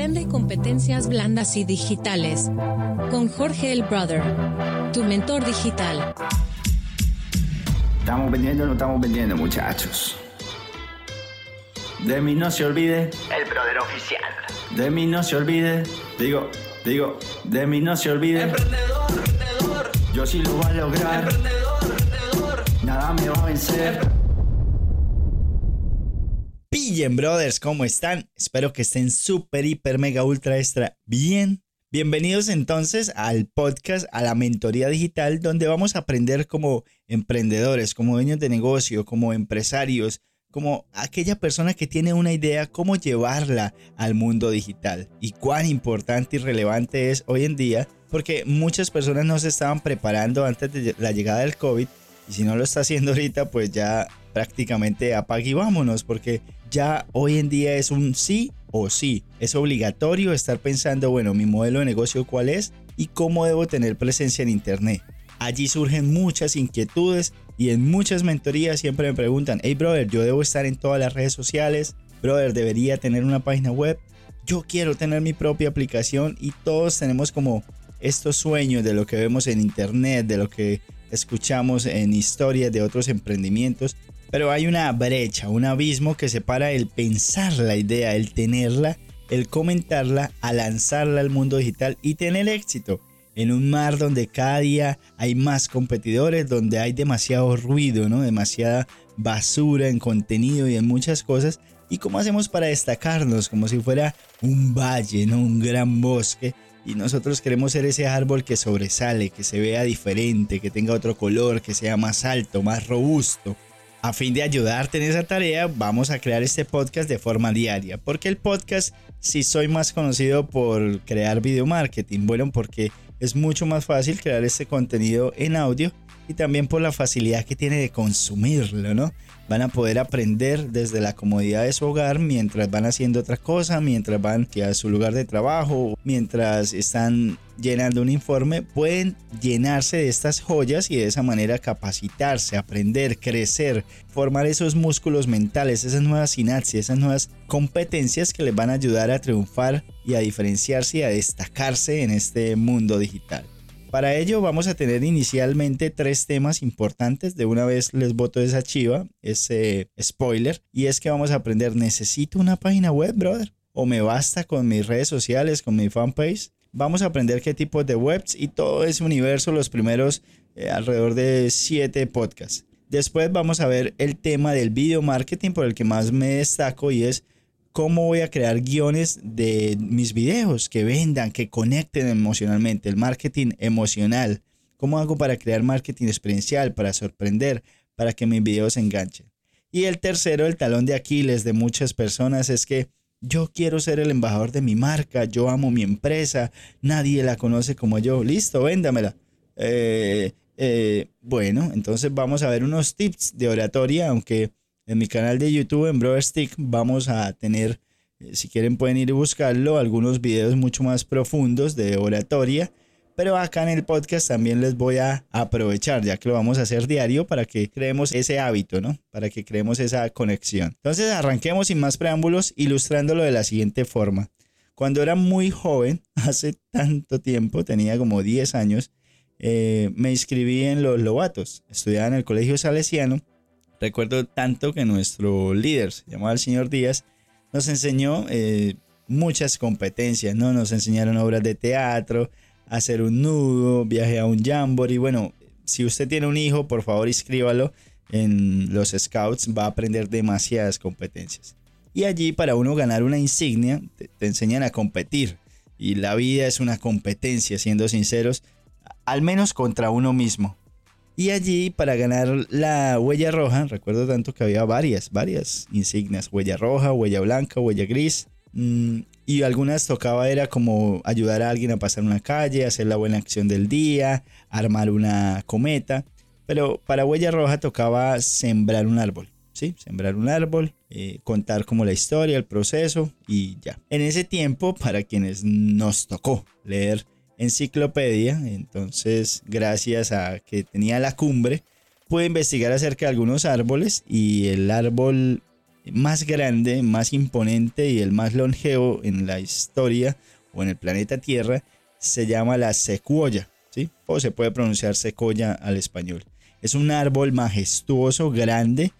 Aprende competencias blandas y digitales con Jorge el Brother, tu mentor digital. Estamos vendiendo o no estamos vendiendo, muchachos. De mí no se olvide. El brother oficial. De mí no se olvide. Digo, digo, de mí no se olvide. Emprendedor, emprendedor. Yo sí lo voy a lograr. Emprendedor, emprendedor. Nada me va a vencer. Pillen, brothers, ¿cómo están? Espero que estén súper, hiper, mega, ultra, extra bien. Bienvenidos entonces al podcast, a la mentoría digital, donde vamos a aprender como emprendedores, como dueños de negocio, como empresarios, como aquella persona que tiene una idea, cómo llevarla al mundo digital y cuán importante y relevante es hoy en día, porque muchas personas no se estaban preparando antes de la llegada del COVID y si no lo está haciendo ahorita, pues ya prácticamente apague y vámonos, porque ya hoy en día es un sí o sí. Es obligatorio estar pensando, bueno, mi modelo de negocio cuál es y cómo debo tener presencia en Internet. Allí surgen muchas inquietudes y en muchas mentorías siempre me preguntan, hey brother, yo debo estar en todas las redes sociales, brother, debería tener una página web, yo quiero tener mi propia aplicación y todos tenemos como estos sueños de lo que vemos en internet, de lo que escuchamos en historias de otros emprendimientos, pero hay una brecha, un abismo que separa el pensar la idea, el tenerla, el comentarla, a lanzarla al mundo digital y tener éxito en un mar donde cada día hay más competidores, donde hay demasiado ruido, ¿no? Demasiada basura en contenido y en muchas cosas. ¿Y cómo hacemos para destacarnos? Como si fuera un valle, ¿no? Un gran bosque. Y nosotros queremos ser ese árbol que sobresale, que se vea diferente, que tenga otro color, que sea más alto, más robusto. A fin de ayudarte en esa tarea, vamos a crear este podcast de forma diaria. Porque el podcast, si soy más conocido por crear video marketing, bueno, porque es mucho más fácil crear este contenido en audio y también por la facilidad que tiene de consumirlo, ¿no? Van a poder aprender desde la comodidad de su hogar mientras van haciendo otra cosa, mientras van a su lugar de trabajo, mientras están llenando un informe, pueden llenarse de estas joyas y de esa manera capacitarse, aprender, crecer, formar esos músculos mentales, esas nuevas sinapsis, esas nuevas competencias que les van a ayudar a triunfar y a diferenciarse y a destacarse en este mundo digital. Para ello vamos a tener inicialmente tres temas importantes. De una vez les boto esa chiva, ese spoiler. Y es que vamos a aprender, ¿necesito una página web, brother? ¿O me basta con mis redes sociales, con mi fanpage? Vamos a aprender qué tipo de webs y todo ese universo, los primeros eh, alrededor de siete podcasts. Después vamos a ver el tema del video marketing por el que más me destaco y es cómo voy a crear guiones de mis videos que vendan, que conecten emocionalmente, el marketing emocional. ¿Cómo hago para crear marketing experiencial, para sorprender, para que mis videos enganchen? Y el tercero, el talón de Aquiles de muchas personas es que yo quiero ser el embajador de mi marca, yo amo mi empresa, nadie la conoce como yo, listo, véndamela. Eh, eh, bueno, entonces vamos a ver unos tips de oratoria, aunque en mi canal de YouTube, en Brother Stick, vamos a tener, eh, si quieren pueden ir y buscarlo, algunos videos mucho más profundos de oratoria. Pero acá en el podcast también les voy a aprovechar, ya que lo vamos a hacer diario, para que creemos ese hábito, ¿no? Para que creemos esa conexión. Entonces arranquemos sin más preámbulos, ilustrándolo de la siguiente forma. Cuando era muy joven, hace tanto tiempo, tenía como 10 años, eh, me inscribí en los Lobatos. Estudiaba en el Colegio Salesiano Recuerdo tanto que nuestro líder, se llamaba el señor Díaz, nos enseñó eh, muchas competencias, ¿no? Nos enseñaron obras de teatro, hacer un nudo, viaje a un jamboree. Bueno, si usted tiene un hijo, por favor inscríbalo en los scouts, va a aprender demasiadas competencias. Y allí para uno ganar una insignia, te, te enseñan a competir. Y la vida es una competencia, siendo sinceros, al menos contra uno mismo. Y allí para ganar la huella roja, recuerdo tanto que había varias, varias insignias, huella roja, huella blanca, huella gris. Mm, y algunas tocaba era como ayudar a alguien a pasar una calle, hacer la buena acción del día, armar una cometa. Pero para huella roja tocaba sembrar un árbol. ¿sí? Sembrar un árbol, eh, contar como la historia, el proceso y ya. En ese tiempo, para quienes nos tocó leer enciclopedia, entonces gracias a que tenía la cumbre, pude investigar acerca de algunos árboles y el árbol más grande, más imponente y el más longevo en la historia o en el planeta Tierra se llama la secuoya, ¿sí? O se puede pronunciar secoya al español. Es un árbol majestuoso, grande,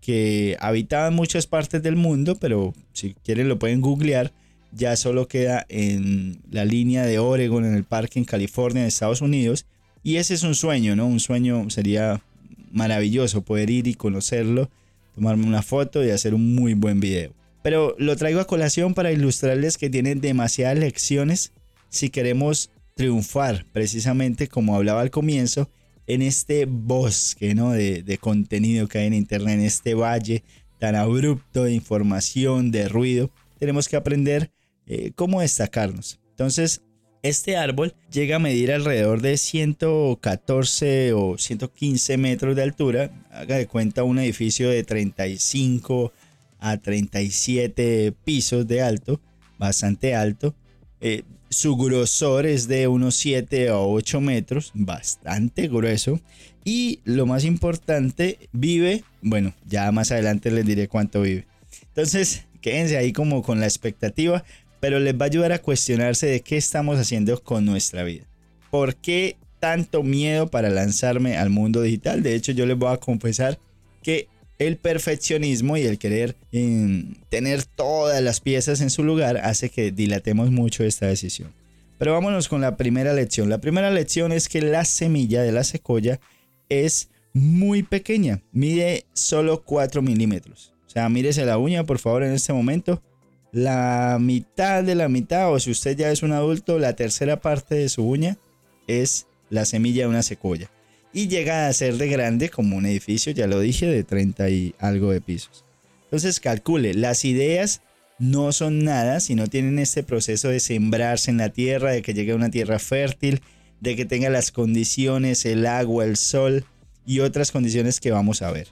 que habitaba en muchas partes del mundo, pero si quieren lo pueden googlear. Ya solo queda en la línea de Oregon, en el parque en California, en Estados Unidos. Y ese es un sueño, ¿no? Un sueño sería maravilloso poder ir y conocerlo, tomarme una foto y hacer un muy buen video. Pero lo traigo a colación para ilustrarles que tienen demasiadas lecciones si queremos triunfar, precisamente como hablaba al comienzo, en este bosque ¿no? de, de contenido que hay en Internet, en este valle tan abrupto de información, de ruido. Tenemos que aprender eh, cómo destacarnos. Entonces, este árbol llega a medir alrededor de 114 o 115 metros de altura. Haga de cuenta un edificio de 35 a 37 pisos de alto, bastante alto. Eh, su grosor es de unos 7 a 8 metros, bastante grueso. Y lo más importante, vive, bueno, ya más adelante les diré cuánto vive. Entonces, quédense ahí como con la expectativa, pero les va a ayudar a cuestionarse de qué estamos haciendo con nuestra vida. ¿Por qué tanto miedo para lanzarme al mundo digital? De hecho, yo les voy a confesar que el perfeccionismo y el querer en, tener todas las piezas en su lugar hace que dilatemos mucho esta decisión. Pero vámonos con la primera lección. La primera lección es que la semilla de la secoya es muy pequeña, mide solo 4 milímetros. O sea, mírese la uña por favor en este momento. La mitad de la mitad, o si usted ya es un adulto, la tercera parte de su uña es la semilla de una secoya y llega a ser de grande como un edificio, ya lo dije, de 30 y algo de pisos. Entonces calcule, las ideas no son nada si no tienen este proceso de sembrarse en la tierra, de que llegue a una tierra fértil, de que tenga las condiciones, el agua, el sol y otras condiciones que vamos a ver.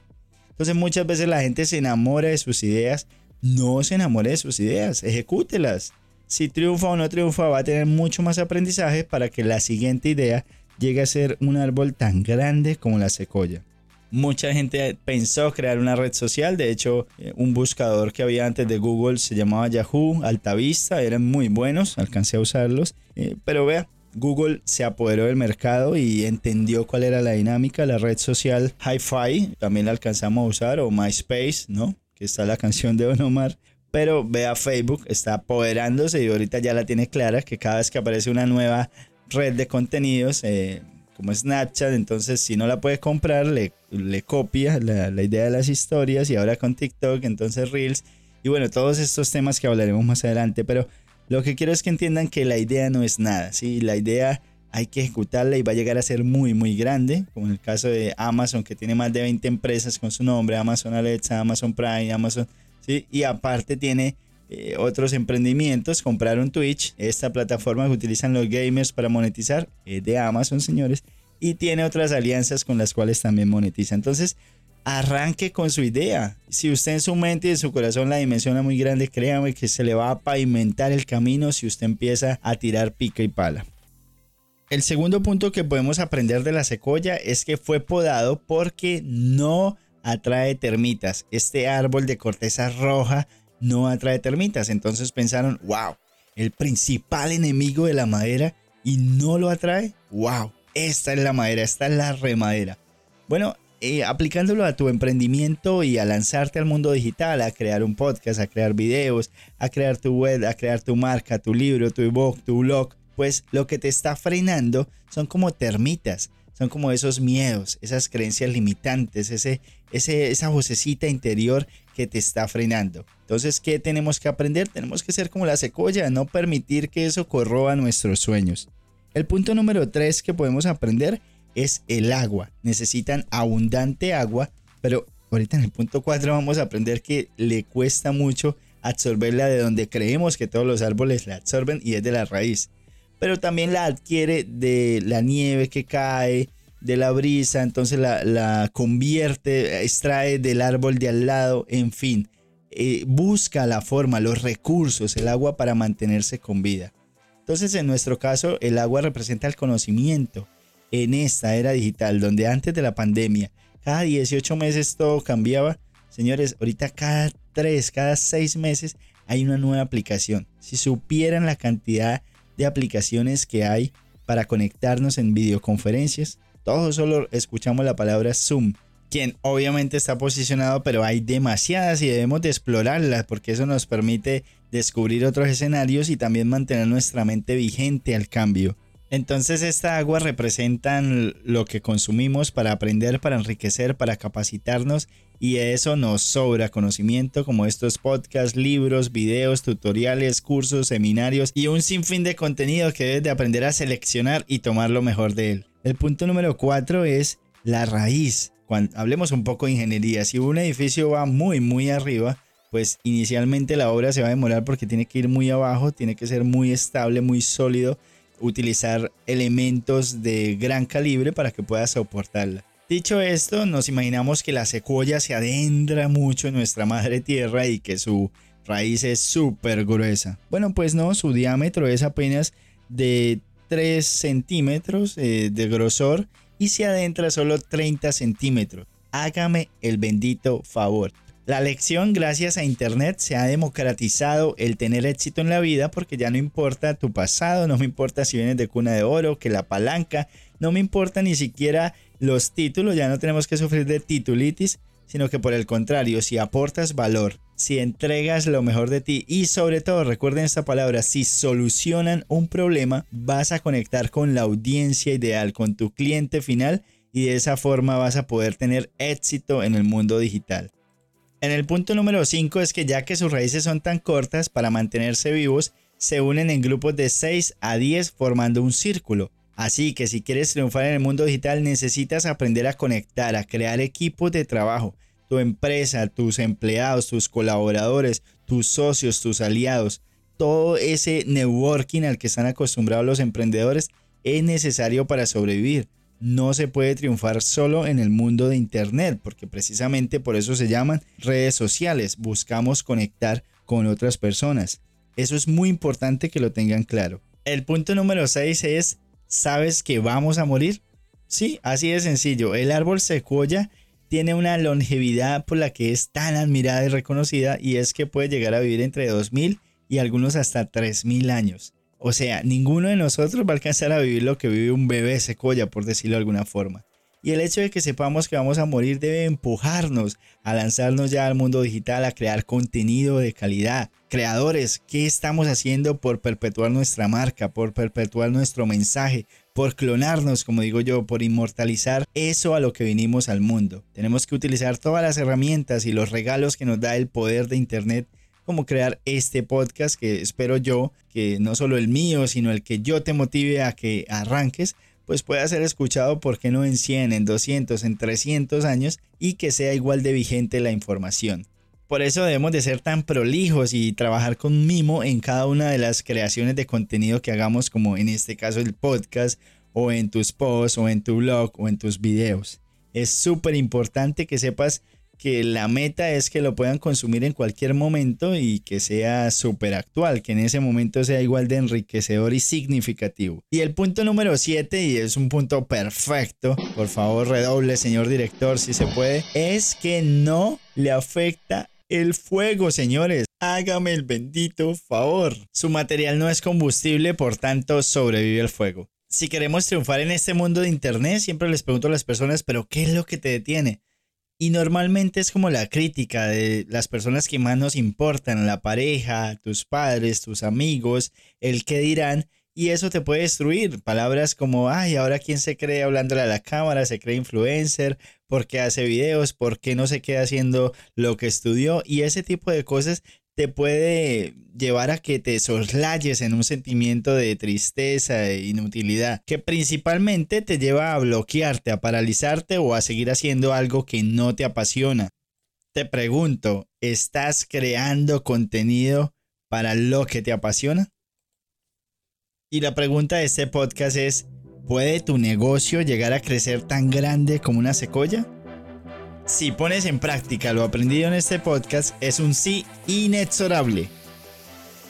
Entonces muchas veces la gente se enamora de sus ideas, no se enamore de sus ideas, ejecútelas. Si triunfa o no triunfa va a tener mucho más aprendizaje para que la siguiente idea llegue a ser un árbol tan grande como la secoya. Mucha gente pensó crear una red social, de hecho eh, un buscador que había antes de Google se llamaba Yahoo, Altavista, eran muy buenos, alcancé a usarlos, eh, pero vea, Google se apoderó del mercado y entendió cuál era la dinámica, la red social Hi-Fi, también la alcanzamos a usar, o MySpace, ¿no? Que está la canción de Don Omar. Pero vea Facebook, está apoderándose y ahorita ya la tiene clara que cada vez que aparece una nueva red de contenidos eh, como Snapchat, entonces si no la puede comprar, le, copia la, la, idea de las historias y ahora con TikTok, entonces Reels y bueno, todos estos temas que hablaremos más adelante, pero lo que quiero es que entiendan que la idea no es nada, ¿sí? la idea hay que ejecutarla y va a llegar a ser muy muy grande, como en el caso de Amazon que tiene más de 20 empresas con su nombre, Amazon Alexa, Amazon Prime, Amazon, ¿sí? y aparte tiene eh, otros emprendimientos, compraron Twitch, esta plataforma que utilizan los gamers para monetizar, de Amazon, señores, y tiene otras alianzas con las cuales también monetiza. Entonces, arranque con su idea. Si usted en su mente y en su corazón la dimensiona muy grande, créame que se le va a pavimentar el camino si usted empieza a tirar pica y pala. El segundo punto que podemos aprender de la secoya es que fue podado porque no atrae termitas. Este árbol de corteza roja no atrae termitas. Entonces pensaron, wow, el principal enemigo de la madera y no lo atrae. Wow, esta es la madera, esta es la remadera. Bueno, eh, aplicándolo a tu emprendimiento y a lanzarte al mundo digital, a crear un podcast, a crear videos, a crear tu web, a crear tu marca, tu libro, tu ebook, tu blog, pues lo que te está frenando son como termitas son como esos miedos, esas creencias limitantes, ese, esa vocecita interior que te está frenando. Entonces, ¿qué tenemos que aprender? Tenemos que ser como la secoya, no permitir que eso corroba nuestros sueños. El punto número 3 que podemos aprender es el agua. Necesitan abundante agua, pero ahorita en el punto 4 vamos a aprender que le cuesta mucho absorberla de donde creemos que todos los árboles la absorben y es de la raíz pero también la adquiere de la nieve que cae, de la brisa, entonces la, convierte, extrae del árbol de al lado, en fin, eh, busca la forma, los recursos, el agua para mantenerse con vida. Entonces en nuestro caso el agua representa el conocimiento. En esta era digital, donde antes de la pandemia, cada 18 meses todo cambiaba, señores, ahorita cada tres, cada seis meses hay una nueva aplicación. Si supieran la cantidad aplicaciones que hay para conectarnos en videoconferencias, todos solo escuchamos la palabra Zoom, quien obviamente está posicionado, pero hay demasiadas y debemos de explorarlas porque eso nos permite descubrir otros escenarios y también mantener nuestra mente vigente al cambio. Entonces esta agua representan lo que consumimos para aprender, para enriquecer, para capacitarnos y eso nos sobra conocimiento como estos podcasts, libros, videos, tutoriales, cursos, seminarios y un sinfín de contenido que debes de aprender a seleccionar y tomar lo mejor de él. El punto número 4 es la raíz. Cuando hablemos un poco de ingeniería, si un edificio va muy muy arriba, pues inicialmente la obra se va a demorar porque tiene que ir muy abajo, tiene que ser muy estable, muy sólido utilizar elementos de gran calibre para que pueda soportarla. Dicho esto, nos imaginamos que la secuoya se adentra mucho en nuestra madre tierra y que su raíz es súper gruesa. Bueno, pues no, su diámetro es apenas de 3 centímetros eh, de grosor y se adentra solo 30 centímetros. Hágame el bendito favor. La lección gracias a Internet se ha democratizado el tener éxito en la vida porque ya no importa tu pasado, no me importa si vienes de cuna de oro, que la palanca, no me importa ni siquiera los títulos, ya no tenemos que sufrir de titulitis, sino que por el contrario, si aportas valor, si entregas lo mejor de ti y sobre todo recuerden esta palabra, si solucionan un problema, vas a conectar con la audiencia ideal, con tu cliente final y de esa forma vas a poder tener éxito en el mundo digital. En el punto número 5 es que ya que sus raíces son tan cortas, para mantenerse vivos, se unen en grupos de 6 a 10 formando un círculo. Así que si quieres triunfar en el mundo digital necesitas aprender a conectar, a crear equipos de trabajo. Tu empresa, tus empleados, tus colaboradores, tus socios, tus aliados, todo ese networking al que están acostumbrados los emprendedores es necesario para sobrevivir no se puede triunfar solo en el mundo de Internet, porque precisamente por eso se llaman redes sociales. Buscamos conectar con otras personas. Eso es muy importante que lo tengan claro. El punto número 6 es, ¿sabes que vamos a morir? Sí, así de sencillo. El árbol secuoya tiene una longevidad por la que es tan admirada y reconocida y es que puede llegar a vivir entre 2000 y algunos hasta 3000 años. O sea, ninguno de nosotros va a alcanzar a vivir lo que vive un bebé secoya, por decirlo de alguna forma. Y el hecho de que sepamos que vamos a morir debe empujarnos a lanzarnos ya al mundo digital, a crear contenido de calidad. Creadores, ¿qué estamos haciendo por perpetuar nuestra marca, por perpetuar nuestro mensaje, por clonarnos, como digo yo, por inmortalizar eso a lo que vinimos al mundo? Tenemos que utilizar todas las herramientas y los regalos que nos da el poder de Internet como crear este podcast que espero yo que no solo el mío, sino el que yo te motive a que arranques, pues pueda ser escuchado, ¿por qué no en 100, en 200, en 300 años y que sea igual de vigente la información? Por eso debemos de ser tan prolijos y trabajar con mimo en cada una de las creaciones de contenido que hagamos, como en este caso el podcast, o en tus posts, o en tu blog, o en tus videos. Es súper importante que sepas que la meta es que lo puedan consumir en cualquier momento y que sea súper actual, que en ese momento sea igual de enriquecedor y significativo. Y el punto número 7, y es un punto perfecto, por favor redoble señor director si se puede, es que no le afecta el fuego, señores. Hágame el bendito favor. Su material no es combustible, por tanto sobrevive el fuego. Si queremos triunfar en este mundo de Internet, siempre les pregunto a las personas, pero ¿qué es lo que te detiene? Y normalmente es como la crítica de las personas que más nos importan, la pareja, tus padres, tus amigos, el que dirán, y eso te puede destruir. Palabras como, ay, ahora quién se cree hablándole a la cámara, se cree influencer, por qué hace videos, por qué no se queda haciendo lo que estudió, y ese tipo de cosas te puede llevar a que te soslayes en un sentimiento de tristeza e inutilidad, que principalmente te lleva a bloquearte, a paralizarte o a seguir haciendo algo que no te apasiona. Te pregunto, ¿estás creando contenido para lo que te apasiona? Y la pregunta de este podcast es, ¿puede tu negocio llegar a crecer tan grande como una secoya? Si pones en práctica lo aprendido en este podcast, es un sí inexorable.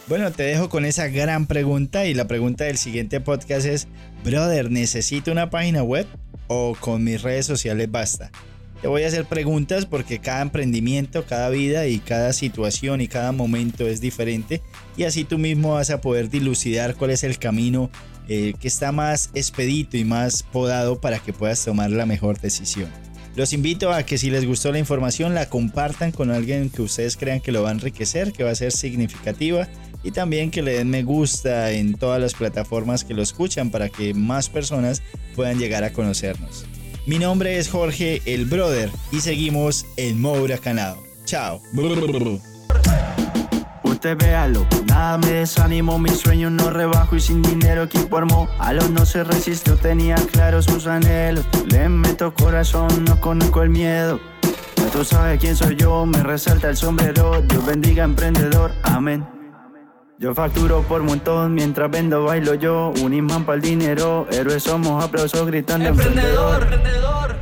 Bueno, te dejo con esa gran pregunta y la pregunta del siguiente podcast es, brother, ¿necesito una página web o con mis redes sociales basta? Te voy a hacer preguntas porque cada emprendimiento, cada vida y cada situación y cada momento es diferente y así tú mismo vas a poder dilucidar cuál es el camino eh, que está más expedito y más podado para que puedas tomar la mejor decisión. Los invito a que si les gustó la información la compartan con alguien que ustedes crean que lo va a enriquecer, que va a ser significativa y también que le den me gusta en todas las plataformas que lo escuchan para que más personas puedan llegar a conocernos. Mi nombre es Jorge el Brother y seguimos en Moura Canado. Chao. Nada me desanimó, mis sueños no rebajo y sin dinero equipo armó. A los no se resistió, tenía claros sus anhelos. Le meto corazón, no conozco el miedo. Ya tú sabes quién soy yo, me resalta el sombrero. Dios bendiga emprendedor, amén. Yo facturo por montón, mientras vendo bailo yo. Un imán para el dinero, héroes somos, aplausos gritando Emprendedor, emprendedor.